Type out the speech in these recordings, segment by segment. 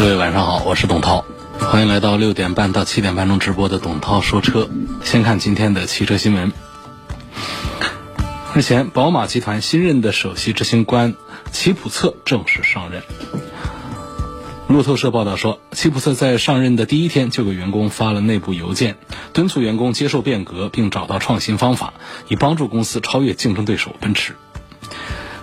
各位晚上好，我是董涛，欢迎来到六点半到七点半钟直播的董涛说车。先看今天的汽车新闻。日前，宝马集团新任的首席执行官齐普策正式上任。路透社报道说，齐普策在上任的第一天就给员工发了内部邮件，敦促员工接受变革，并找到创新方法，以帮助公司超越竞争对手奔驰。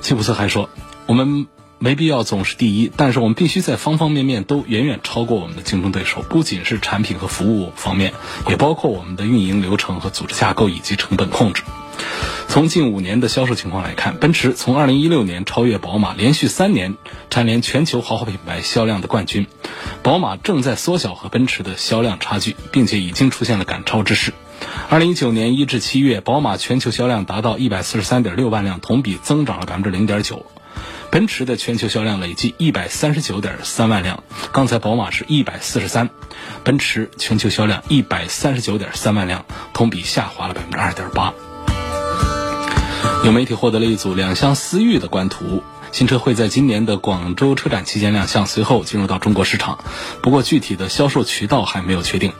齐普策还说，我们。没必要总是第一，但是我们必须在方方面面都远远超过我们的竞争对手，不仅是产品和服务方面，也包括我们的运营流程和组织架构以及成本控制。从近五年的销售情况来看，奔驰从2016年超越宝马，连续三年蝉联全球豪华品牌销量的冠军。宝马正在缩小和奔驰的销量差距，并且已经出现了赶超之势。2019年1至7月，宝马全球销量达到143.6万辆，同比增长了0.9%。奔驰的全球销量累计一百三十九点三万辆，刚才宝马是一百四十三，奔驰全球销量一百三十九点三万辆，同比下滑了百分之二点八。有媒体获得了一组两厢思域的官图。新车会在今年的广州车展期间亮相，随后进入到中国市场。不过具体的销售渠道还没有确定。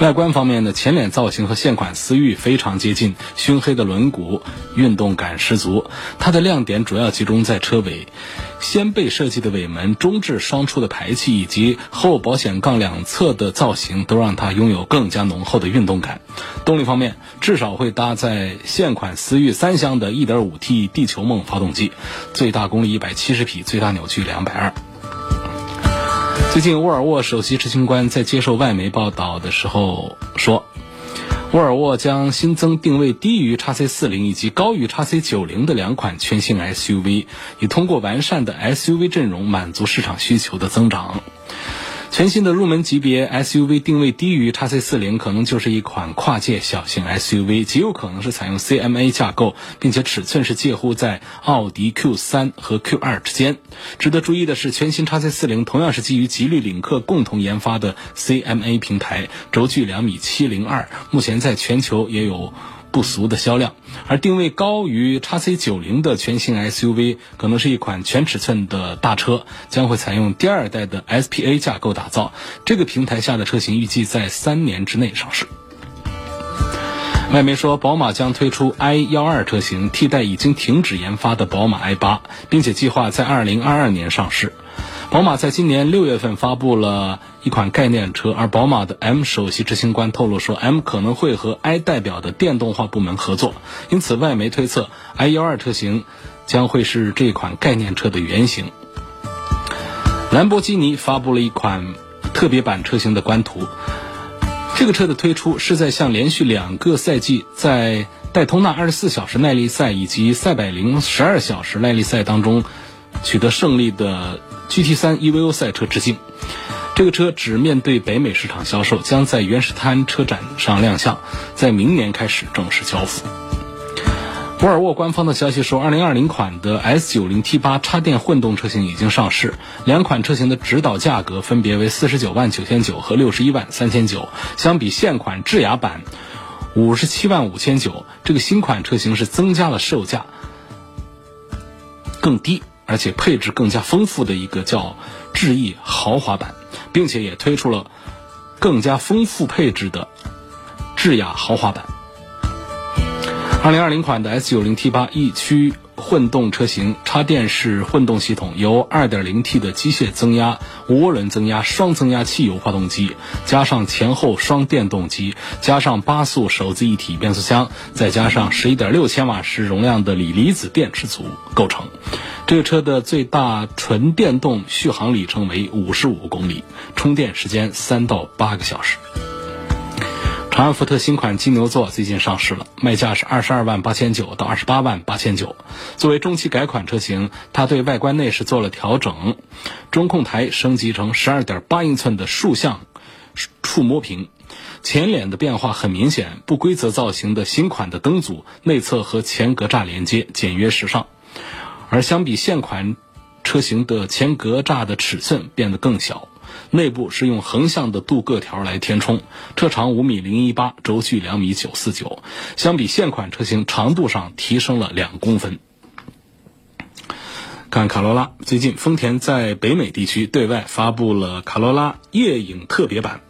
外观方面呢，前脸造型和现款思域非常接近，熏黑的轮毂，运动感十足。它的亮点主要集中在车尾。掀背设计的尾门、中置双出的排气以及后保险杠两侧的造型，都让它拥有更加浓厚的运动感。动力方面，至少会搭载现款思域三厢的 1.5T 地球梦发动机，最大功率170匹，最大扭矩220。最近，沃尔沃首席执行官在接受外媒报道的时候说。沃尔沃将新增定位低于叉 C 四零以及高于叉 C 九零的两款全新 SUV，以通过完善的 SUV 阵容满足市场需求的增长。全新的入门级别 SUV 定位低于 x C 四零，可能就是一款跨界小型 SUV，极有可能是采用 CMA 架构，并且尺寸是介乎在奥迪 Q 三和 Q 二之间。值得注意的是，全新 x C 四零同样是基于吉利领克共同研发的 CMA 平台，轴距两米七零二，目前在全球也有。不俗的销量，而定位高于 x C 九零的全新 SUV 可能是一款全尺寸的大车，将会采用第二代的 SPA 架构打造。这个平台下的车型预计在三年之内上市。外媒说，宝马将推出 i 幺二车型替代已经停止研发的宝马 i 八，并且计划在二零二二年上市。宝马在今年六月份发布了一款概念车，而宝马的 M 首席执行官透露说，M 可能会和 i 代表的电动化部门合作，因此外媒推测 i 幺二车型将会是这款概念车的原型。兰博基尼发布了一款特别版车型的官图，这个车的推出是在向连续两个赛季在戴通纳二十四小时耐力赛以及赛百灵十二小时耐力赛当中取得胜利的。GT3 EVO 赛车致敬，这个车只面对北美市场销售，将在原始滩车展上亮相，在明年开始正式交付。沃尔沃官方的消息说，2020款的 S90 T8 插电混动车型已经上市，两款车型的指导价格分别为49万9千九和61万3千九相比现款智雅版57万5千九这个新款车型是增加了售价，更低。而且配置更加丰富的一个叫智逸豪华版，并且也推出了更加丰富配置的智雅豪华版。二零二零款的 S 九零 T 八 E 驱。混动车型插电式混动系统由 2.0T 的机械增压、涡轮增压、双增压汽油发动机，加上前后双电动机，加上八速手自一体变速箱，再加上11.6千瓦时容量的锂离子电池组构成。这个车的最大纯电动续航里程为55公里，充电时间三到八个小时。长安福特新款金牛座最近上市了，卖价是二十二万八千九到二十八万八千九。作为中期改款车型，它对外观内饰做了调整，中控台升级成十二点八英寸的竖向触摸屏，前脸的变化很明显，不规则造型的新款的灯组内侧和前格栅连接简约时尚，而相比现款车型的前格栅的尺寸变得更小。内部是用横向的镀铬条来填充，车长五米零一八，轴距两米九四九，相比现款车型长度上提升了两公分。看卡罗拉，最近丰田在北美地区对外发布了卡罗拉夜影特别版。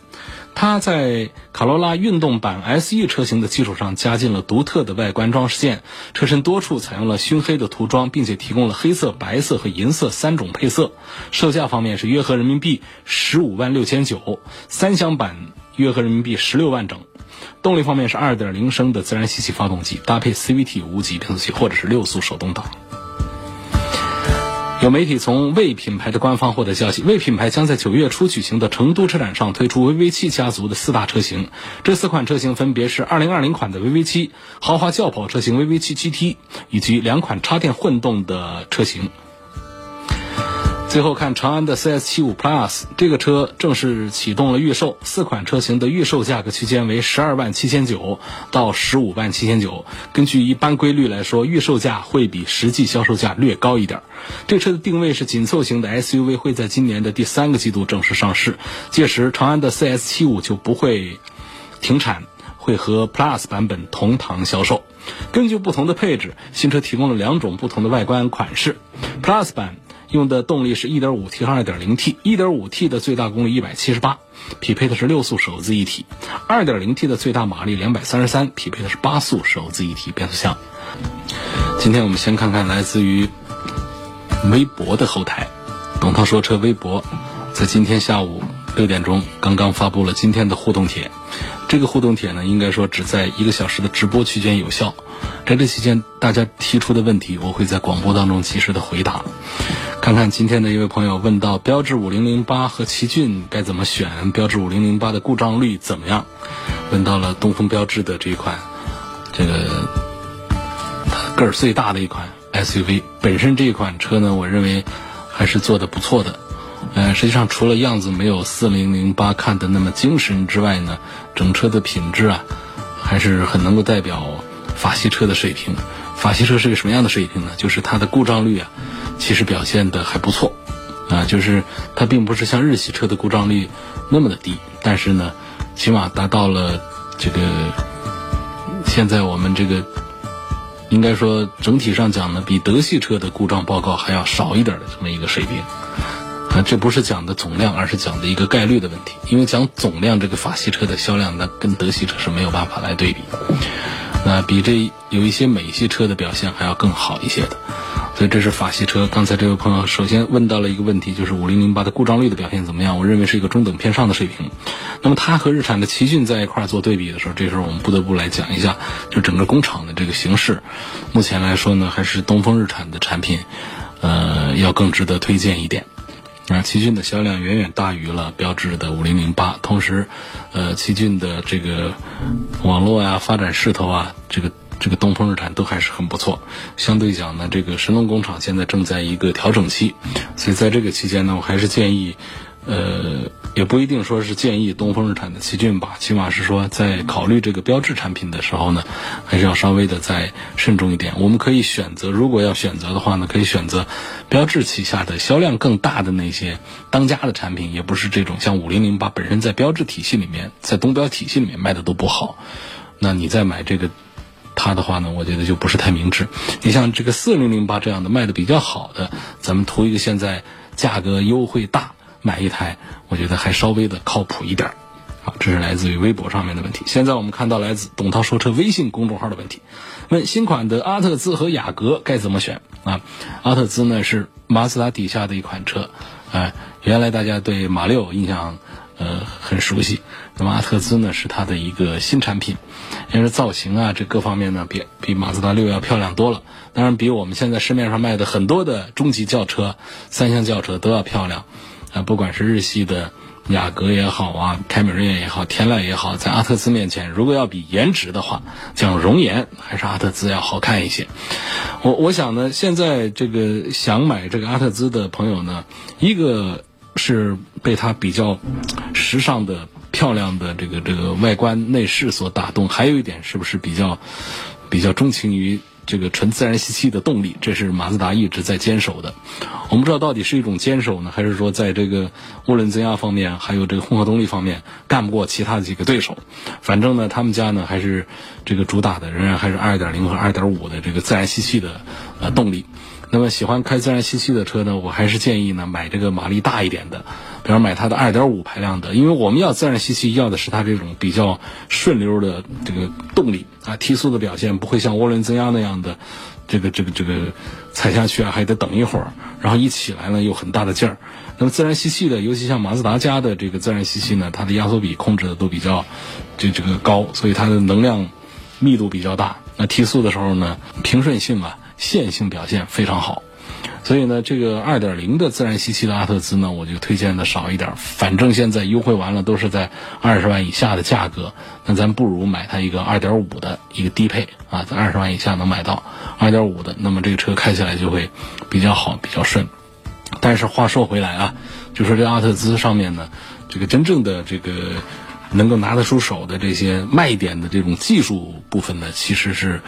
它在卡罗拉运动版 SE 车型的基础上，加进了独特的外观装饰件，车身多处采用了熏黑的涂装，并且提供了黑色、白色和银色三种配色。售价方面是约合人民币十五万六千九，三厢版约合人民币十六万整。动力方面是二点零升的自然吸气发动机，搭配 CVT 无级变速器或者是六速手动挡。有媒体从魏品牌的官方获得消息，魏品牌将在九月初举行的成都车展上推出 VV 七家族的四大车型。这四款车型分别是2020款的 VV 七、豪华轿跑车型 VV 七 GT，以及两款插电混动的车型。最后看长安的 CS75 Plus，这个车正式启动了预售，四款车型的预售价格区间为十二万七千九到十五万七千九。根据一般规律来说，预售价会比实际销售价略高一点。这车的定位是紧凑型的 SUV，会在今年的第三个季度正式上市，届时长安的 CS75 就不会停产，会和 Plus 版本同堂销售。根据不同的配置，新车提供了两种不同的外观款式，Plus 版。用的动力是 1.5T 和 2.0T，1.5T 的最大功率178，匹配的是六速手自一体；2.0T 的最大马力233，匹配的是八速手自一体变速箱。今天我们先看看来自于微博的后台，董涛说车微博在今天下午六点钟刚刚发布了今天的互动帖。这个互动帖呢，应该说只在一个小时的直播期间有效，在这期间大家提出的问题，我会在广播当中及时的回答。看看今天的一位朋友问到：标致五零零八和奇骏该怎么选？标致五零零八的故障率怎么样？问到了东风标致的这一款，这个个儿最大的一款 SUV。本身这一款车呢，我认为还是做的不错的。呃，实际上除了样子没有四零零八看的那么精神之外呢，整车的品质啊，还是很能够代表法系车的水平。法系车是个什么样的水平呢？就是它的故障率啊。其实表现的还不错，啊，就是它并不是像日系车的故障率那么的低，但是呢，起码达到了这个现在我们这个应该说整体上讲呢，比德系车的故障报告还要少一点的这么一个水平。啊，这不是讲的总量，而是讲的一个概率的问题。因为讲总量，这个法系车的销量那跟德系车是没有办法来对比，那比这有一些美系车的表现还要更好一些的。所以这是法系车。刚才这位朋友首先问到了一个问题，就是五零零八的故障率的表现怎么样？我认为是一个中等偏上的水平。那么它和日产的奇骏在一块儿做对比的时候，这时候我们不得不来讲一下，就整个工厂的这个形势。目前来说呢，还是东风日产的产品，呃，要更值得推荐一点。啊，奇骏的销量远远大于了标致的五零零八。同时，呃，奇骏的这个网络啊、发展势头啊，这个。这个东风日产都还是很不错，相对讲呢，这个神龙工厂现在正在一个调整期，所以在这个期间呢，我还是建议，呃，也不一定说是建议东风日产的奇骏吧，起码是说在考虑这个标志产品的时候呢，还是要稍微的再慎重一点。我们可以选择，如果要选择的话呢，可以选择标志旗下的销量更大的那些当家的产品，也不是这种像五零零八本身在标志体系里面，在东标体系里面卖的都不好，那你再买这个。它的话呢，我觉得就不是太明智。你像这个四零零八这样的卖的比较好的，咱们图一个现在价格优惠大，买一台，我觉得还稍微的靠谱一点。好，这是来自于微博上面的问题。现在我们看到来自董涛说车微信公众号的问题，问新款的阿特兹和雅阁该怎么选啊？阿特兹呢是马自达底下的一款车，哎，原来大家对马六印象呃很熟悉，那么阿特兹呢是它的一个新产品。因为造型啊，这各方面呢，比比马自达六要漂亮多了。当然，比我们现在市面上卖的很多的中级轿车、三厢轿车都要漂亮。啊，不管是日系的雅阁也好啊，凯美瑞也好，天籁也好，在阿特兹面前，如果要比颜值的话，讲容颜还是阿特兹要好看一些。我我想呢，现在这个想买这个阿特兹的朋友呢，一个是被它比较时尚的、漂亮的这个这个外观内饰所打动，还有一点是不是比较比较钟情于。这个纯自然吸气的动力，这是马自达一直在坚守的。我们不知道到底是一种坚守呢，还是说在这个涡轮增压方面，还有这个混合动力方面干不过其他几个对手。反正呢，他们家呢还是这个主打的，仍然还是2.0和2.5的这个自然吸气的呃动力。那么喜欢开自然吸气的车呢，我还是建议呢买这个马力大一点的。比方买它的2.5排量的，因为我们要自然吸气，要的是它这种比较顺溜的这个动力啊，提速的表现不会像涡轮增压那样的，这个这个这个踩下去啊还得等一会儿，然后一起来呢又很大的劲儿。那么自然吸气的，尤其像马自达家的这个自然吸气呢，它的压缩比控制的都比较这这个高，所以它的能量密度比较大。那提速的时候呢，平顺性啊线性表现非常好。所以呢，这个二点零的自然吸气的阿特兹呢，我就推荐的少一点。反正现在优惠完了，都是在二十万以下的价格，那咱不如买它一个二点五的一个低配啊，在二十万以下能买到二点五的，那么这个车开起来就会比较好，比较顺。但是话说回来啊，就说这阿特兹上面呢，这个真正的这个。能够拿得出手的这些卖点的这种技术部分呢，其实是，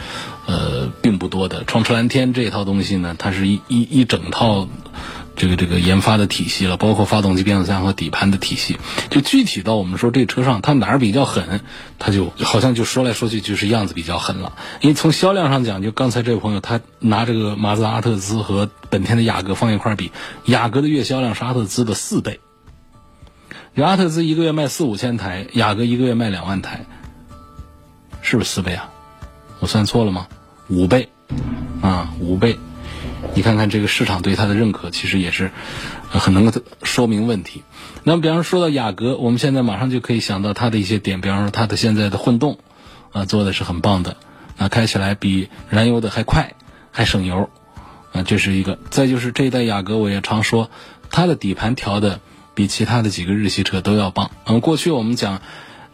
呃，并不多的。创驰蓝天这套东西呢，它是一一一整套这个这个研发的体系了，包括发动机、变速箱和底盘的体系。就具体到我们说这车上它哪儿比较狠，它就好像就说来说去就是样子比较狠了。因为从销量上讲，就刚才这位朋友他拿这个马自达阿特兹和本田的雅阁放一块比，雅阁的月销量是阿特兹的四倍。有阿特兹一个月卖四五千台，雅阁一个月卖两万台，是不是四倍啊？我算错了吗？五倍，啊，五倍！你看看这个市场对它的认可，其实也是很能够说明问题。那么，比方说到雅阁，我们现在马上就可以想到它的一些点，比方说它的现在的混动，啊，做的是很棒的，那开起来比燃油的还快，还省油，啊，这是一个。再就是这一代雅阁，我也常说，它的底盘调的。比其他的几个日系车都要棒。嗯，过去我们讲，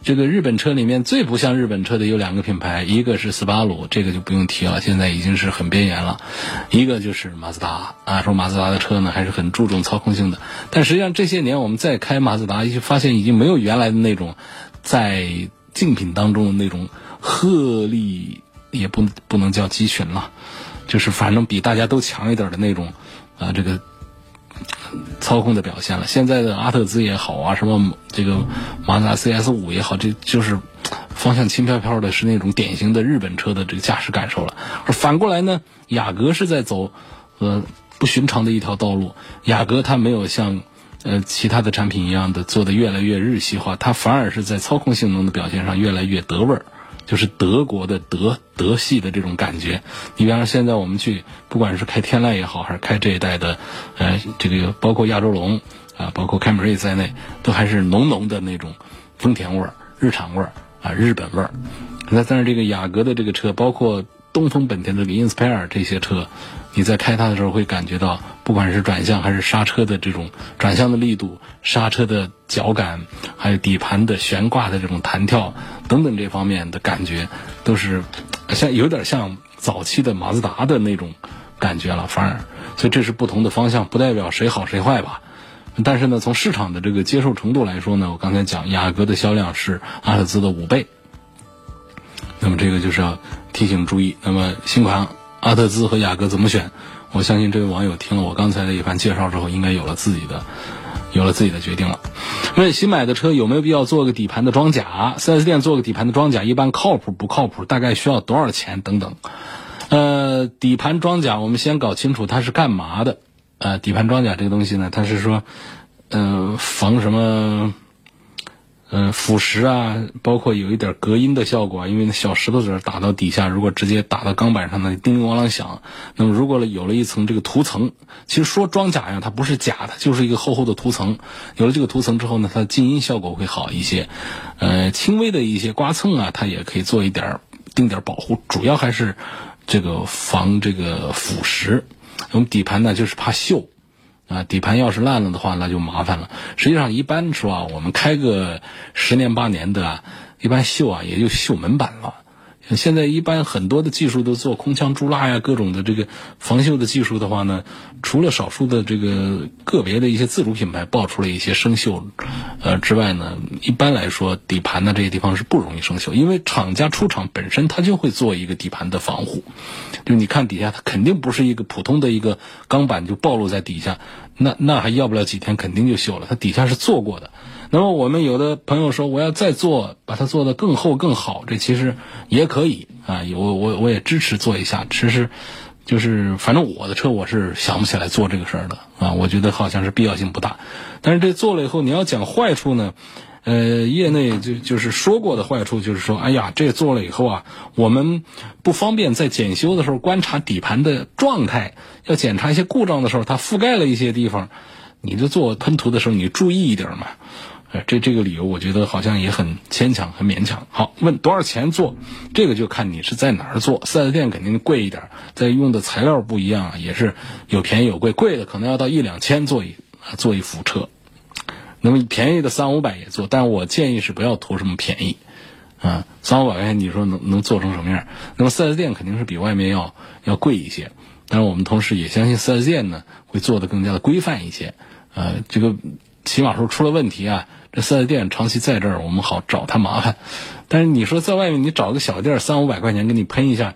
这个日本车里面最不像日本车的有两个品牌，一个是斯巴鲁，这个就不用提了，现在已经是很边缘了；一个就是马自达啊，说马自达的车呢还是很注重操控性的。但实际上这些年我们再开马自达，就发现已经没有原来的那种在竞品当中的那种鹤立，也不不能叫鸡群了，就是反正比大家都强一点的那种啊，这个。操控的表现了，现在的阿特兹也好啊，什么这个马自达 CS 五也好，这就是方向轻飘飘的，是那种典型的日本车的这个驾驶感受了。而反过来呢，雅阁是在走呃不寻常的一条道路。雅阁它没有像呃其他的产品一样的做的越来越日系化，它反而是在操控性能的表现上越来越德味儿。就是德国的德德系的这种感觉。你比方说，现在我们去，不管是开天籁也好，还是开这一代的，呃，这个包括亚洲龙啊，包括凯美瑞在内，都还是浓浓的那种丰田味儿、日产味儿啊、日本味儿。那但是这个雅阁的这个车，包括东风本田的这个 Inspire 这些车，你在开它的时候会感觉到，不管是转向还是刹车的这种转向的力度、刹车的脚感，还有底盘的悬挂的这种弹跳。等等，这方面的感觉都是像有点像早期的马自达的那种感觉了，反而，所以这是不同的方向，不代表谁好谁坏吧。但是呢，从市场的这个接受程度来说呢，我刚才讲雅阁的销量是阿特兹的五倍，那么这个就是要提醒注意。那么新款阿特兹和雅阁怎么选？我相信这位网友听了我刚才的一番介绍之后，应该有了自己的。有了自己的决定了。问新买的车有没有必要做个底盘的装甲？4S 店做个底盘的装甲一般靠谱不靠谱？大概需要多少钱？等等。呃，底盘装甲我们先搞清楚它是干嘛的。呃，底盘装甲这个东西呢，它是说，嗯，防什么？嗯，腐蚀啊，包括有一点隔音的效果，因为那小石头子打到底下，如果直接打到钢板上呢，叮叮咣啷响。那么如果有了一层这个涂层，其实说装甲呀，它不是假的，就是一个厚厚的涂层。有了这个涂层之后呢，它的静音效果会好一些。呃，轻微的一些刮蹭啊，它也可以做一点定点保护，主要还是这个防这个腐蚀。我们底盘呢，就是怕锈。啊，底盘要是烂了的话，那就麻烦了。实际上，一般说啊，我们开个十年八年的，一般锈啊也就锈门板了。现在一般很多的技术都做空腔注蜡呀，各种的这个防锈的技术的话呢，除了少数的这个个别的一些自主品牌爆出了一些生锈，呃之外呢，一般来说底盘呢这些地方是不容易生锈，因为厂家出厂本身它就会做一个底盘的防护，就你看底下它肯定不是一个普通的一个钢板就暴露在底下，那那还要不了几天肯定就锈了，它底下是做过的。那么我们有的朋友说我要再做，把它做得更厚更好，这其实也可以啊，我我我也支持做一下。其实，就是反正我的车我是想不起来做这个事儿的啊，我觉得好像是必要性不大。但是这做了以后，你要讲坏处呢，呃，业内就就是说过的坏处就是说，哎呀，这做了以后啊，我们不方便在检修的时候观察底盘的状态，要检查一些故障的时候，它覆盖了一些地方，你就做喷涂的时候你注意一点嘛。这这个理由我觉得好像也很牵强，很勉强。好，问多少钱做？这个就看你是在哪儿做。四 S 店肯定贵一点，在用的材料不一样，也是有便宜有贵。贵的可能要到一两千做一做一副车，那么便宜的三五百也做。但我建议是不要图什么便宜啊，三五百块钱你说能能做成什么样？那么四 S 店肯定是比外面要要贵一些，但是我们同时也相信四 S 店呢会做的更加的规范一些。呃，这个起码说出了问题啊。这四 S 店长期在这儿，我们好找他麻烦。但是你说在外面，你找个小店三五百块钱给你喷一下，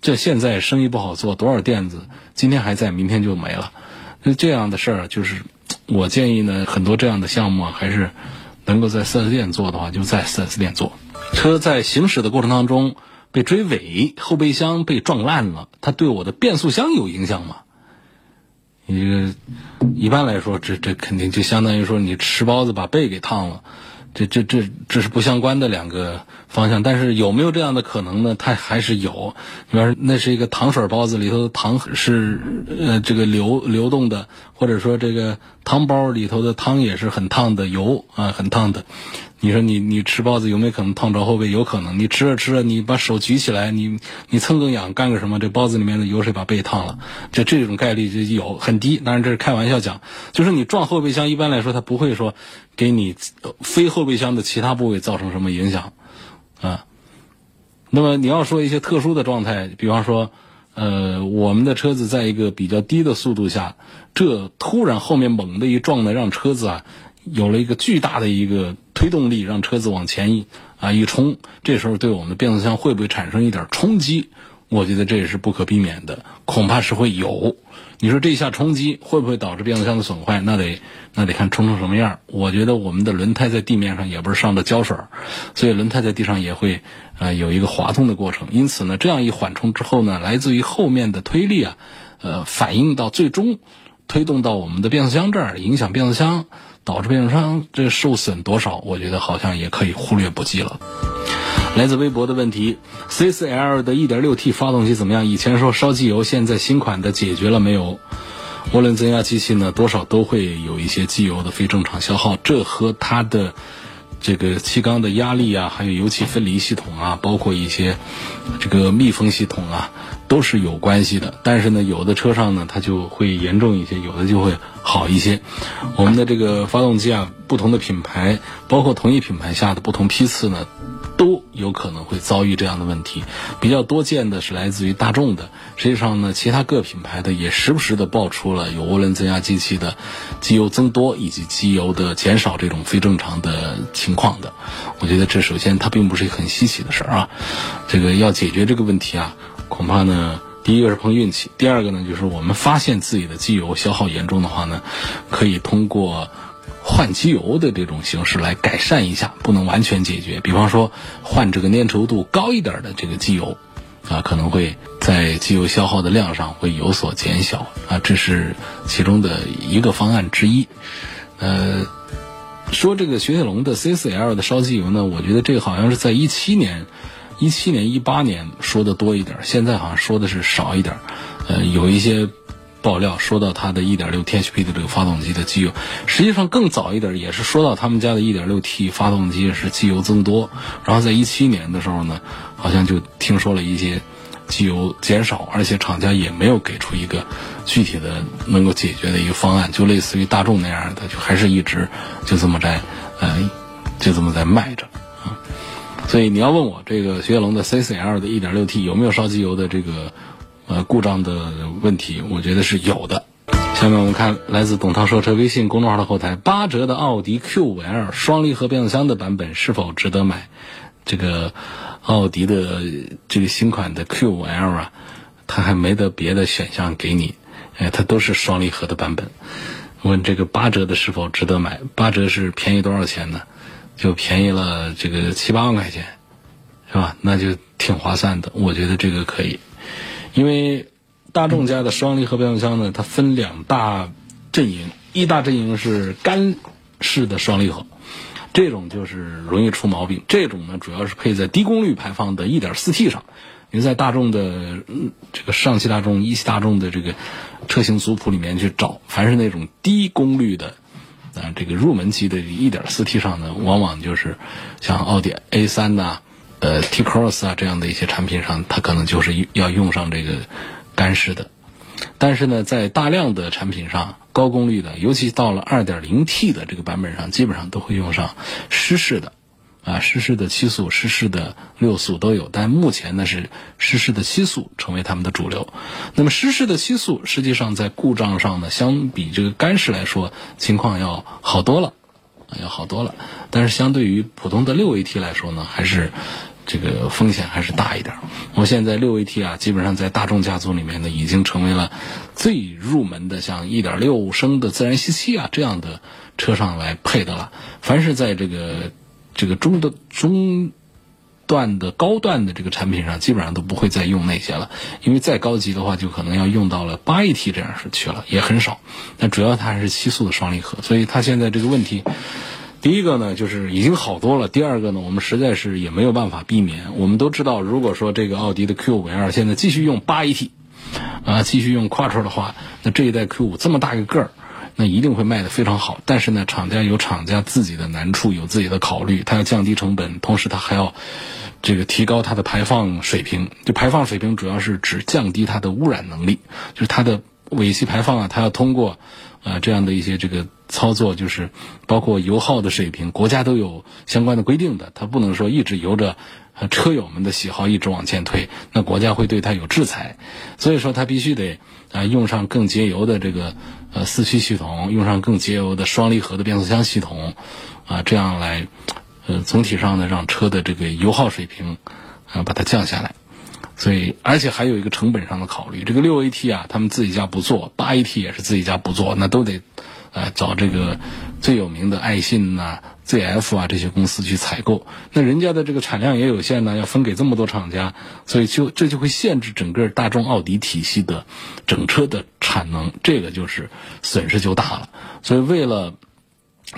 这现在生意不好做，多少店子今天还在，明天就没了。那这样的事儿，就是我建议呢，很多这样的项目啊，还是能够在四 S 店做的话，就在四 S 店做。车在行驶的过程当中被追尾，后备箱被撞烂了，它对我的变速箱有影响吗？你这个一般来说，这这肯定就相当于说你吃包子把背给烫了，这这这这是不相关的两个方向。但是有没有这样的可能呢？它还是有。比方说，那是一个糖水包子，里头的糖是呃这个流流动的，或者说这个汤包里头的汤也是很烫的油啊，很烫的。你说你你吃包子有没有可能烫着后背？有可能。你吃着吃着，你把手举起来，你你蹭个痒，干个什么？这包子里面的油水把背烫了，就这种概率就有很低。当然这是开玩笑讲，就是你撞后备箱，一般来说它不会说给你非后备箱的其他部位造成什么影响啊。那么你要说一些特殊的状态，比方说，呃，我们的车子在一个比较低的速度下，这突然后面猛的一撞呢，让车子啊。有了一个巨大的一个推动力，让车子往前一啊一冲，这时候对我们的变速箱会不会产生一点冲击？我觉得这也是不可避免的，恐怕是会有。你说这一下冲击会不会导致变速箱的损坏？那得那得看冲成什么样。我觉得我们的轮胎在地面上也不是上的胶水，所以轮胎在地上也会呃有一个滑动的过程。因此呢，这样一缓冲之后呢，来自于后面的推力啊，呃，反映到最终推动到我们的变速箱这儿，影响变速箱。导致变速箱这受损多少？我觉得好像也可以忽略不计了。来自微博的问题：C4L 的 1.6T 发动机怎么样？以前说烧机油，现在新款的解决了没有？涡轮增压机器呢，多少都会有一些机油的非正常消耗，这和它的这个气缸的压力啊，还有油气分离系统啊，包括一些这个密封系统啊。都是有关系的，但是呢，有的车上呢，它就会严重一些，有的就会好一些。我们的这个发动机啊，不同的品牌，包括同一品牌下的不同批次呢，都有可能会遭遇这样的问题。比较多见的是来自于大众的，实际上呢，其他各品牌的也时不时的爆出了有涡轮增压机器的机油增多以及机油的减少这种非正常的情况的。我觉得这首先它并不是一个很稀奇的事儿啊，这个要解决这个问题啊。恐怕呢，第一个是碰运气，第二个呢，就是我们发现自己的机油消耗严重的话呢，可以通过换机油的这种形式来改善一下，不能完全解决。比方说换这个粘稠度高一点的这个机油，啊，可能会在机油消耗的量上会有所减小啊，这是其中的一个方案之一。呃，说这个雪铁龙的 C4L 的烧机油呢，我觉得这个好像是在一七年。一七年、一八年说的多一点，现在好像说的是少一点。呃，有一些爆料说到它的 1.6T HP 的这个发动机的机油，实际上更早一点也是说到他们家的 1.6T 发动机是机油增多。然后在一七年的时候呢，好像就听说了一些机油减少，而且厂家也没有给出一个具体的能够解决的一个方案，就类似于大众那样的，就还是一直就这么在，呃，就这么在卖着。所以你要问我这个雪铁龙的 CCL 的 1.6T 有没有烧机油的这个呃故障的问题，我觉得是有的。下面我们看来自董涛说车微信公众号的后台，八折的奥迪 Q5L 双离合变速箱的版本是否值得买？这个奥迪的这个新款的 Q5L 啊，它还没得别的选项给你，哎，它都是双离合的版本。问这个八折的是否值得买？八折是便宜多少钱呢？就便宜了这个七八万块钱，是吧？那就挺划算的，我觉得这个可以，因为。大众家的双离合变速箱呢，它分两大阵营，一大阵营是干式的双离合，这种就是容易出毛病。这种呢，主要是配在低功率排放的 1.4T 上。你在大众的这个上汽大众、一汽大众的这个车型族谱里面去找，凡是那种低功率的啊，这个入门级的 1.4T 上呢，往往就是像奥迪 A3 呐、呃 T-Cross 啊这样的一些产品上，它可能就是要用上这个。干式的，但是呢，在大量的产品上，高功率的，尤其到了 2.0T 的这个版本上，基本上都会用上湿式的，啊，湿式的七速、湿式的六速都有。但目前呢，是湿式的七速成为他们的主流。那么湿式的七速，实际上在故障上呢，相比这个干式来说，情况要好多了，要好多了。但是相对于普通的六 AT 来说呢，还是。这个风险还是大一点。我现在六 AT 啊，基本上在大众家族里面呢，已经成为了最入门的，像1.6升的自然吸气啊这样的车上来配的了。凡是在这个这个中的中段的高段的这个产品上，基本上都不会再用那些了，因为再高级的话，就可能要用到了八 AT 这样式去了，也很少。但主要它还是七速的双离合，所以它现在这个问题。第一个呢，就是已经好多了。第二个呢，我们实在是也没有办法避免。我们都知道，如果说这个奥迪的 Q5L 现在继续用八 AT，啊，继续用 Quattro 的话，那这一代 Q5 这么大一个个儿，那一定会卖的非常好。但是呢，厂家有厂家自己的难处，有自己的考虑，它要降低成本，同时它还要这个提高它的排放水平。就排放水平主要是指降低它的污染能力，就是它的尾气排放啊，它要通过啊这样的一些这个。操作就是包括油耗的水平，国家都有相关的规定的，它不能说一直由着车友们的喜好一直往前推，那国家会对它有制裁。所以说，它必须得啊用上更节油的这个呃四驱系统，用上更节油的双离合的变速箱系统，啊这样来呃总体上呢让车的这个油耗水平啊把它降下来。所以，而且还有一个成本上的考虑，这个六 AT 啊，他们自己家不做，八 AT 也是自己家不做，那都得。啊，找这个最有名的爱信呐、ZF 啊这些公司去采购，那人家的这个产量也有限呢，要分给这么多厂家，所以就这就会限制整个大众奥迪体系的整车的产能，这个就是损失就大了。所以为了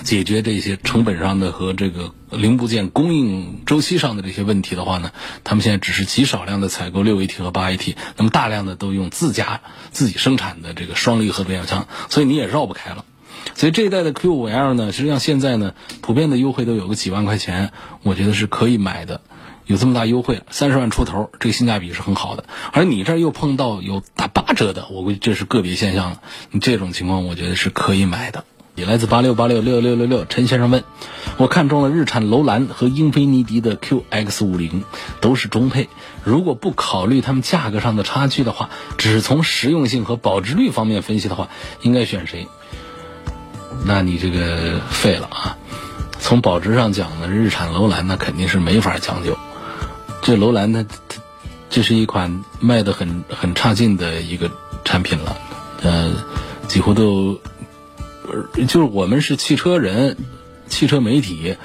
解决这些成本上的和这个零部件供应周期上的这些问题的话呢，他们现在只是极少量的采购六 AT 和八 AT，那么大量的都用自家自己生产的这个双离合变速箱，所以你也绕不开了。所以这一代的 Q5L 呢，实际上现在呢，普遍的优惠都有个几万块钱，我觉得是可以买的。有这么大优惠，三十万出头，这个性价比是很好的。而你这儿又碰到有打八折的，我估计这是个别现象了。你这种情况，我觉得是可以买的。也来自八六八六六六六六，陈先生问，我看中了日产楼兰和英菲尼迪的 QX50，都是中配。如果不考虑它们价格上的差距的话，只从实用性和保值率方面分析的话，应该选谁？那你这个废了啊！从保值上讲呢，日产楼兰那肯定是没法将就。这楼兰它这是一款卖的很很差劲的一个产品了，呃，几乎都就是我们是汽车人、汽车媒体，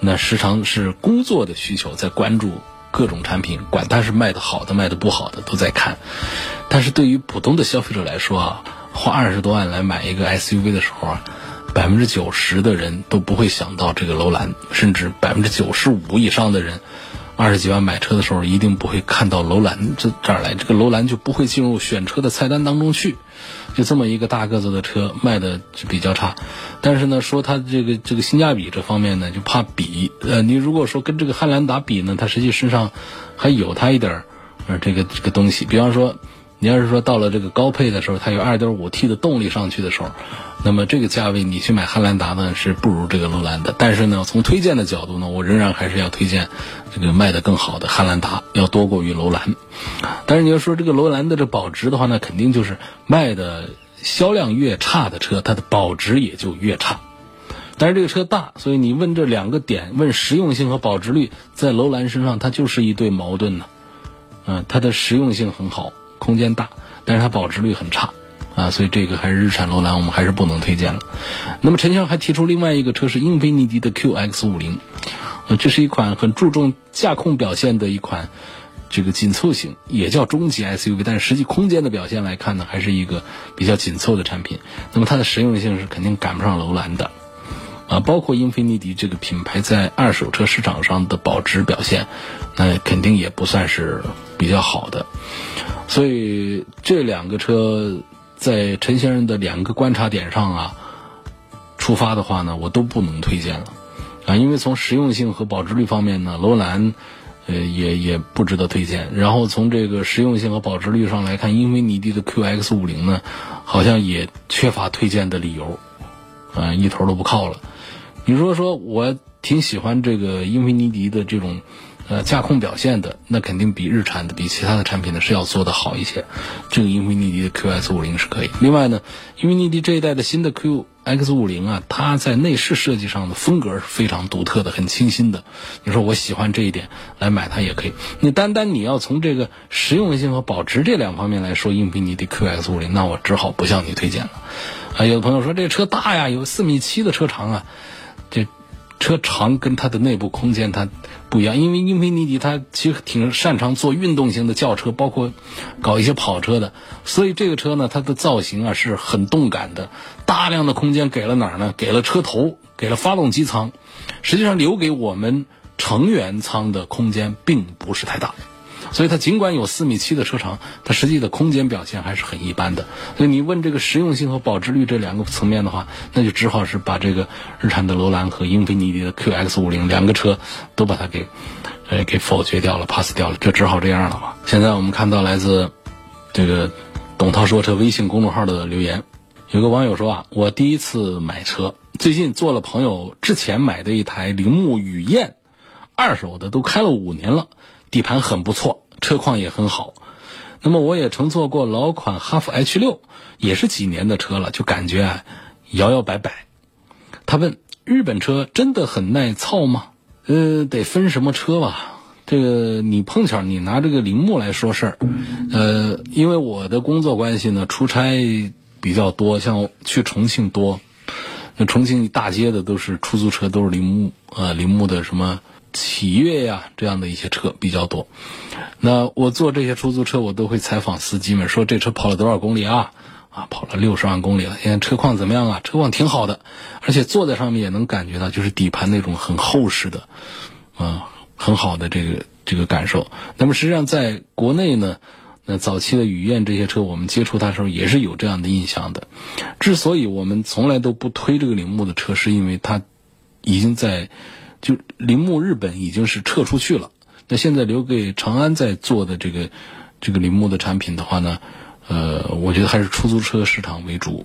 那时常是工作的需求在关注各种产品，管它是卖的好的卖的不好的都在看。但是对于普通的消费者来说啊，花二十多万来买一个 SUV 的时候啊。百分之九十的人都不会想到这个楼兰，甚至百分之九十五以上的人，二十几万买车的时候一定不会看到楼兰这这儿来，这个楼兰就不会进入选车的菜单当中去。就这么一个大个子的车卖的就比较差，但是呢，说它这个这个性价比这方面呢，就怕比。呃，你如果说跟这个汉兰达比呢，它实际身上还有它一点儿呃这个这个东西。比方说，你要是说到了这个高配的时候，它有 2.5T 的动力上去的时候，那么这个价位你去买汉兰达呢是不如这个楼兰的。但是呢，从推荐的角度呢，我仍然还是要推荐这个卖的更好的汉兰达，要多过于楼兰。但是你要说这个楼兰的这保值的话呢，肯定就是卖的销量越差的车，它的保值也就越差。但是这个车大，所以你问这两个点，问实用性和保值率，在楼兰身上它就是一对矛盾呢。嗯，它的实用性很好，空间大，但是它保值率很差，啊，所以这个还是日产楼兰，我们还是不能推荐了。那么陈强还提出另外一个车是英菲尼迪的 QX 五零，呃，这是一款很注重驾控表现的一款这个紧凑型，也叫中级 SUV，但是实际空间的表现来看呢，还是一个比较紧凑的产品。那么它的实用性是肯定赶不上楼兰的。啊，包括英菲尼迪这个品牌在二手车市场上的保值表现，那肯定也不算是比较好的。所以这两个车在陈先生的两个观察点上啊出发的话呢，我都不能推荐了啊，因为从实用性和保值率方面呢，楼兰呃也也不值得推荐。然后从这个实用性和保值率上来看，英菲尼迪的 QX 五零呢，好像也缺乏推荐的理由，啊，一头都不靠了。你说说我挺喜欢这个英菲尼迪的这种，呃，驾控表现的，那肯定比日产的、比其他的产品呢是要做的好一些。这个英菲尼迪的 QX 五零是可以。另外呢，英菲尼迪这一代的新的 QX 五零啊，它在内饰设计上的风格是非常独特的，很清新的。你说我喜欢这一点，来买它也可以。你单单你要从这个实用性和保值这两方面来说，英菲尼迪 QX 五零，那我只好不向你推荐了。啊，有的朋友说这车大呀，有四米七的车长啊。车长跟它的内部空间它不一样，因为英菲尼迪它其实挺擅长做运动型的轿车，包括搞一些跑车的，所以这个车呢，它的造型啊是很动感的。大量的空间给了哪儿呢？给了车头，给了发动机舱，实际上留给我们成员舱的空间并不是太大。所以它尽管有四米七的车长，它实际的空间表现还是很一般的。所以你问这个实用性和保值率这两个层面的话，那就只好是把这个日产的楼兰和英菲尼迪的 QX 五零两个车都把它给，呃，给否决掉了，pass 掉了，就只好这样了嘛。现在我们看到来自这个董涛说车微信公众号的留言，有个网友说啊，我第一次买车，最近做了朋友之前买的一台铃木雨燕，二手的都开了五年了，底盘很不错。车况也很好，那么我也乘坐过老款哈弗 H 六，也是几年的车了，就感觉啊摇摇摆摆。他问：日本车真的很耐操吗？呃，得分什么车吧。这个你碰巧你拿这个铃木来说事儿，呃，因为我的工作关系呢，出差比较多，像去重庆多，那重庆大街的都是出租车，都是铃木，呃，铃木的什么。启悦呀，这样的一些车比较多。那我坐这些出租车，我都会采访司机们，说这车跑了多少公里啊？啊，跑了六十万公里了。现在车况怎么样啊？车况挺好的，而且坐在上面也能感觉到，就是底盘那种很厚实的，啊，很好的这个这个感受。那么实际上在国内呢，那早期的雨燕这些车，我们接触它的时候也是有这样的印象的。之所以我们从来都不推这个铃木的车，是因为它已经在。就铃木日本已经是撤出去了，那现在留给长安在做的这个这个铃木的产品的话呢，呃，我觉得还是出租车市场为主，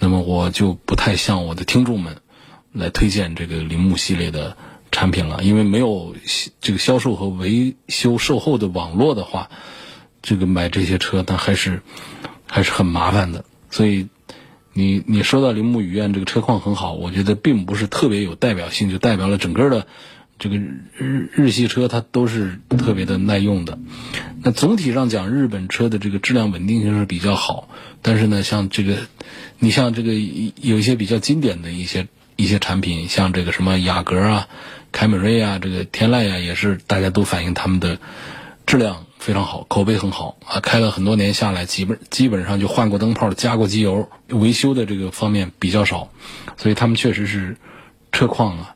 那么我就不太向我的听众们来推荐这个铃木系列的产品了，因为没有这个销售和维修售后的网络的话，这个买这些车它还是还是很麻烦的，所以。你你说到铃木雨燕这个车况很好，我觉得并不是特别有代表性，就代表了整个的这个日日系车它都是特别的耐用的。那总体上讲，日本车的这个质量稳定性是比较好，但是呢，像这个你像这个有一些比较经典的一些一些产品，像这个什么雅阁啊、凯美瑞啊、这个天籁呀，也是大家都反映他们的质量。非常好，口碑很好啊！开了很多年下来，基本基本上就换过灯泡、加过机油，维修的这个方面比较少，所以他们确实是车况啊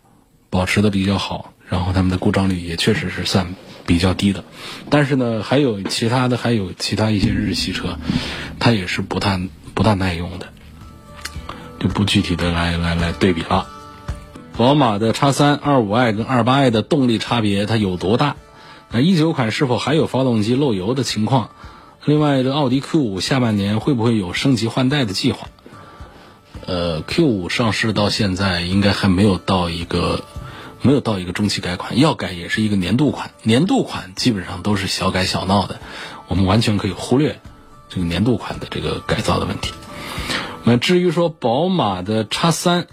保持的比较好，然后他们的故障率也确实是算比较低的。但是呢，还有其他的，还有其他一些日系车，它也是不太不太耐用的，就不具体的来来来对比了。宝马的叉三二五 i 跟二八 i 的动力差别它有多大？那一九款是否还有发动机漏油的情况？另外，这奥迪 Q 五下半年会不会有升级换代的计划？呃，Q 五上市到现在应该还没有到一个没有到一个中期改款，要改也是一个年度款，年度款基本上都是小改小闹的，我们完全可以忽略这个年度款的这个改造的问题。那至于说宝马的叉三，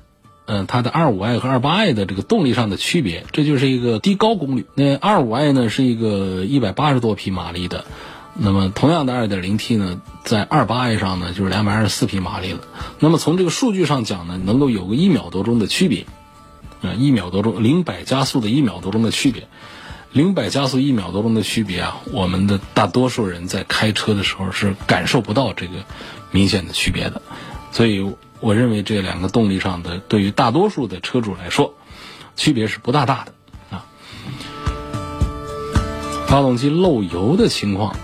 嗯，它的二五 i 和二八 i 的这个动力上的区别，这就是一个低高功率。那二五 i 呢是一个一百八十多匹马力的。那么同样的 2.0T 呢，在 28i 上呢就是224匹马力了。那么从这个数据上讲呢，能够有个一秒多钟的区别，啊，一秒多钟零百加速的一秒多钟的区别，零百加速一秒多钟的区别啊，我们的大多数人在开车的时候是感受不到这个明显的区别的。所以我认为这两个动力上的对于大多数的车主来说，区别是不大大的啊。发动机漏油的情况。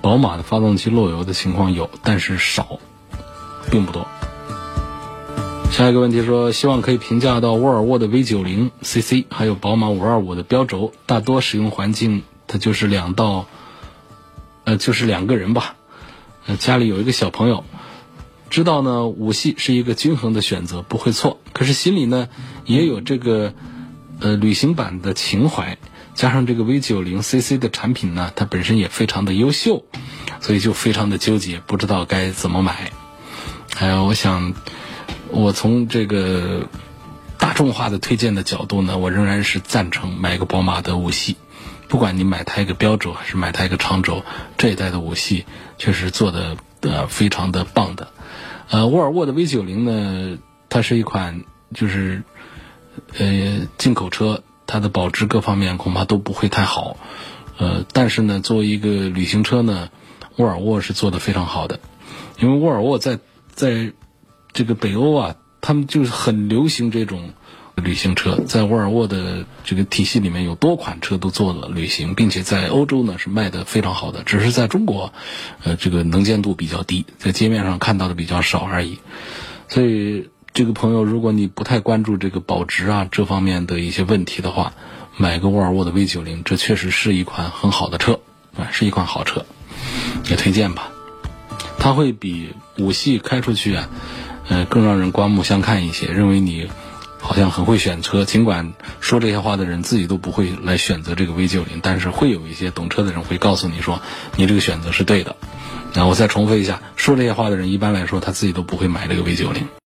宝马的发动机漏油的情况有，但是少，并不多。下一个问题说，希望可以评价到沃尔沃的 V90 CC，还有宝马525的标轴，大多使用环境它就是两到，呃，就是两个人吧。呃，家里有一个小朋友，知道呢五系是一个均衡的选择，不会错。可是心里呢也有这个，呃，旅行版的情怀。加上这个 V90 CC 的产品呢，它本身也非常的优秀，所以就非常的纠结，不知道该怎么买。还有，我想，我从这个大众化的推荐的角度呢，我仍然是赞成买个宝马的五系。不管你买它一个标轴还是买它一个长轴，这一代的五系确实做的呃非常的棒的。呃，沃尔沃的 V90 呢，它是一款就是呃进口车。它的保值各方面恐怕都不会太好，呃，但是呢，作为一个旅行车呢，沃尔沃是做的非常好的，因为沃尔沃在在这个北欧啊，他们就是很流行这种旅行车，在沃尔沃的这个体系里面有多款车都做了旅行，并且在欧洲呢是卖的非常好的，只是在中国，呃，这个能见度比较低，在街面上看到的比较少而已，所以。这个朋友，如果你不太关注这个保值啊这方面的一些问题的话，买个沃尔沃的 V90，这确实是一款很好的车啊，是一款好车，也推荐吧。它会比五系开出去啊，呃，更让人刮目相看一些。认为你好像很会选车，尽管说这些话的人自己都不会来选择这个 V 九零但是会有一些懂车的人会告诉你说，你这个选择是对的。那我再重复一下，说这些话的人一般来说他自己都不会买这个 V 九零。